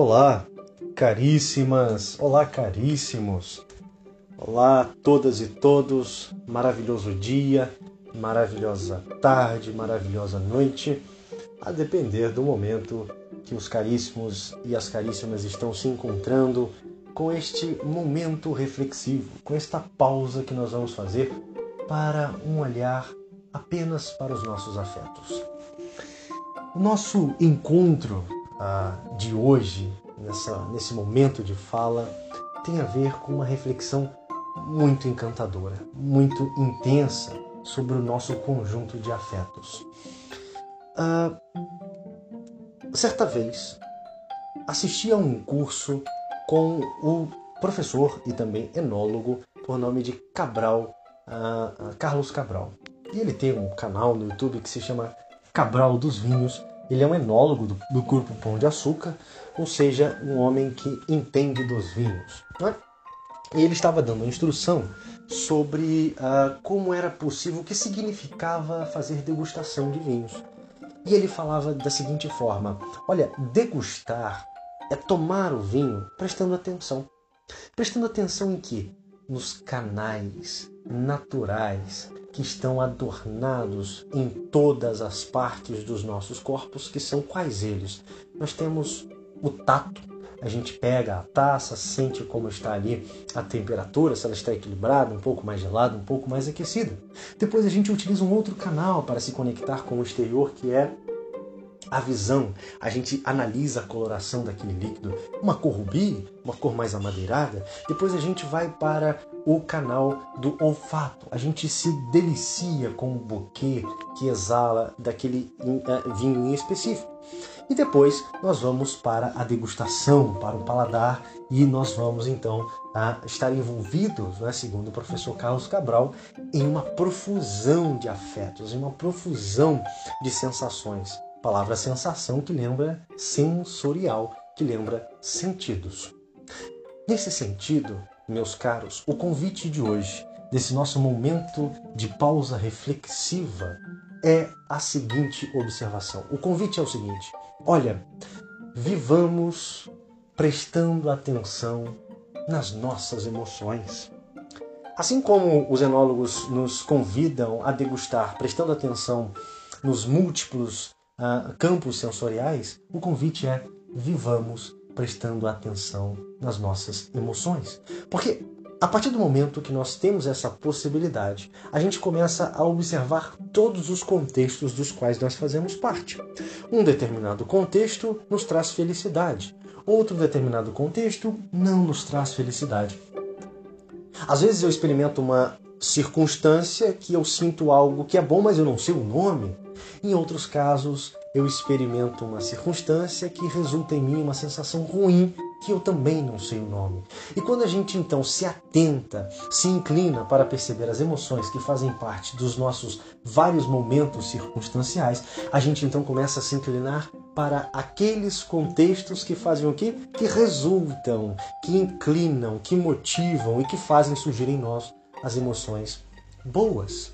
Olá, caríssimas, olá, caríssimos, olá, todas e todos, maravilhoso dia, maravilhosa tarde, maravilhosa noite, a depender do momento que os caríssimos e as caríssimas estão se encontrando com este momento reflexivo, com esta pausa que nós vamos fazer para um olhar apenas para os nossos afetos. O nosso encontro de hoje, nessa, nesse momento de fala, tem a ver com uma reflexão muito encantadora, muito intensa sobre o nosso conjunto de afetos. Ah, certa vez, assisti a um curso com o professor e também enólogo por nome de Cabral, uh, Carlos Cabral. E ele tem um canal no YouTube que se chama Cabral dos Vinhos. Ele é um enólogo do, do grupo Pão de Açúcar, ou seja, um homem que entende dos vinhos. Né? E ele estava dando instrução sobre uh, como era possível, o que significava fazer degustação de vinhos. E ele falava da seguinte forma: olha, degustar é tomar o vinho prestando atenção. Prestando atenção em que? Nos canais naturais que estão adornados em todas as partes dos nossos corpos, que são quais eles? Nós temos o tato, a gente pega a taça, sente como está ali a temperatura, se ela está equilibrada, um pouco mais gelada, um pouco mais aquecida. Depois a gente utiliza um outro canal para se conectar com o exterior, que é a visão, a gente analisa a coloração daquele líquido, uma cor rubi, uma cor mais amadeirada, depois a gente vai para o canal do olfato, a gente se delicia com o buquê que exala daquele eh, vinho em específico. E depois nós vamos para a degustação, para o paladar, e nós vamos então estar envolvidos, né, segundo o professor Carlos Cabral, em uma profusão de afetos, em uma profusão de sensações. Palavra sensação que lembra sensorial, que lembra sentidos. Nesse sentido, meus caros, o convite de hoje, desse nosso momento de pausa reflexiva, é a seguinte observação. O convite é o seguinte: olha, vivamos prestando atenção nas nossas emoções. Assim como os enólogos nos convidam a degustar, prestando atenção nos múltiplos uh, campos sensoriais, o convite é vivamos prestando atenção nas nossas emoções. Porque a partir do momento que nós temos essa possibilidade, a gente começa a observar todos os contextos dos quais nós fazemos parte. Um determinado contexto nos traz felicidade, outro determinado contexto não nos traz felicidade. Às vezes eu experimento uma circunstância que eu sinto algo que é bom, mas eu não sei o nome. Em outros casos, eu experimento uma circunstância que resulta em mim uma sensação ruim que eu também não sei o nome. E quando a gente então se atenta, se inclina para perceber as emoções que fazem parte dos nossos vários momentos circunstanciais, a gente então começa a se inclinar para aqueles contextos que fazem o quê? Que resultam, que inclinam, que motivam e que fazem surgir em nós as emoções boas.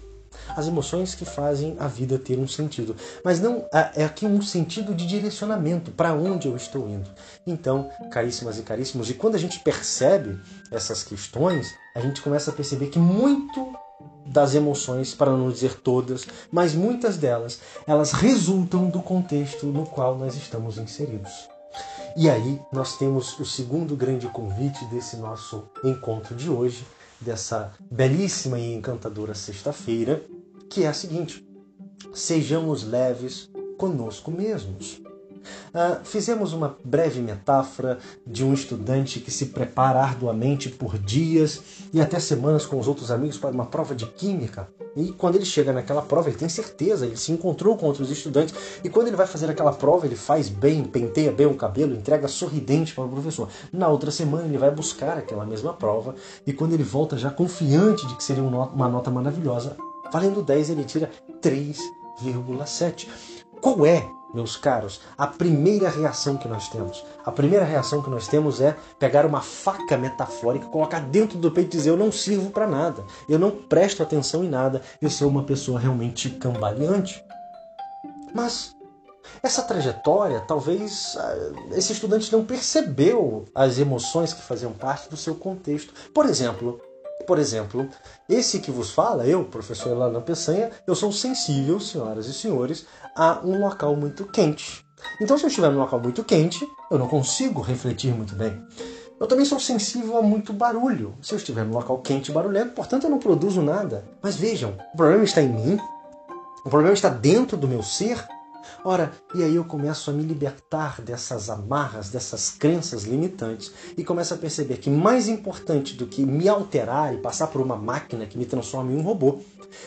As emoções que fazem a vida ter um sentido. Mas não é aqui um sentido de direcionamento, para onde eu estou indo. Então, caríssimas e caríssimos, e quando a gente percebe essas questões, a gente começa a perceber que muito das emoções, para não dizer todas, mas muitas delas, elas resultam do contexto no qual nós estamos inseridos. E aí nós temos o segundo grande convite desse nosso encontro de hoje, dessa belíssima e encantadora sexta-feira, que é a seguinte: sejamos leves conosco mesmos. Uh, fizemos uma breve metáfora de um estudante que se prepara arduamente por dias e até semanas com os outros amigos para uma prova de química. E quando ele chega naquela prova, ele tem certeza, ele se encontrou com outros estudantes. E quando ele vai fazer aquela prova, ele faz bem, penteia bem o cabelo, entrega sorridente para o professor. Na outra semana, ele vai buscar aquela mesma prova. E quando ele volta já confiante de que seria uma nota maravilhosa, valendo 10, ele tira 3,7. Qual é meus caros, a primeira reação que nós temos, a primeira reação que nós temos é pegar uma faca metafórica, colocar dentro do peito e dizer: Eu não sirvo para nada, eu não presto atenção em nada, eu sou uma pessoa realmente cambaleante. Mas Essa trajetória, talvez ah, esse estudante não percebeu as emoções que faziam parte do seu contexto. Por exemplo, por exemplo, esse que vos fala, eu, professor Elana Peçanha, eu sou sensível, senhoras e senhores, a um local muito quente. Então, se eu estiver num local muito quente, eu não consigo refletir muito bem. Eu também sou sensível a muito barulho. Se eu estiver num local quente e barulhento, portanto, eu não produzo nada. Mas vejam, o problema está em mim, o problema está dentro do meu ser, Ora, e aí eu começo a me libertar dessas amarras, dessas crenças limitantes e começo a perceber que mais importante do que me alterar e passar por uma máquina que me transforma em um robô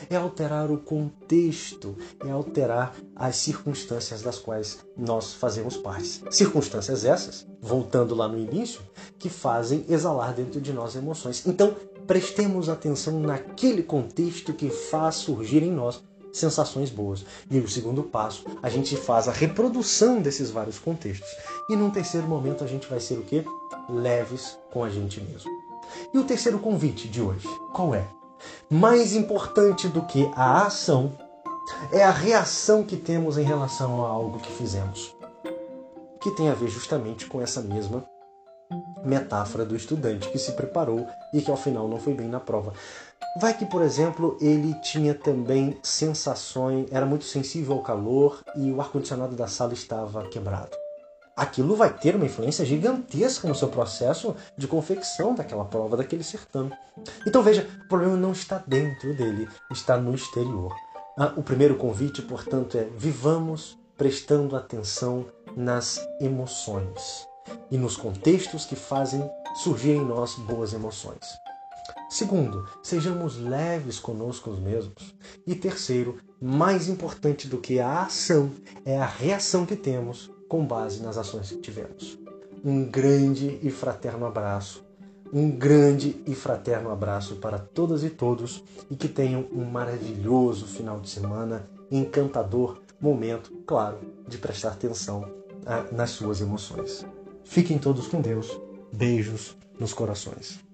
é alterar o contexto, é alterar as circunstâncias das quais nós fazemos parte. Circunstâncias essas, voltando lá no início, que fazem exalar dentro de nós emoções. Então, prestemos atenção naquele contexto que faz surgir em nós sensações boas. E o segundo passo, a gente faz a reprodução desses vários contextos. E num terceiro momento a gente vai ser o quê? Leves com a gente mesmo. E o terceiro convite de hoje, qual é? Mais importante do que a ação é a reação que temos em relação a algo que fizemos. Que tem a ver justamente com essa mesma metáfora do estudante que se preparou e que ao final não foi bem na prova. Vai que, por exemplo, ele tinha também sensações, era muito sensível ao calor e o ar-condicionado da sala estava quebrado. Aquilo vai ter uma influência gigantesca no seu processo de confecção daquela prova, daquele certame. Então veja, o problema não está dentro dele, está no exterior. Ah, o primeiro convite, portanto, é vivamos prestando atenção nas emoções e nos contextos que fazem surgir em nós boas emoções. Segundo, sejamos leves conosco mesmos. E terceiro, mais importante do que a ação é a reação que temos com base nas ações que tivemos. Um grande e fraterno abraço. Um grande e fraterno abraço para todas e todos e que tenham um maravilhoso final de semana, encantador momento, claro, de prestar atenção ah, nas suas emoções. Fiquem todos com Deus. Beijos nos corações.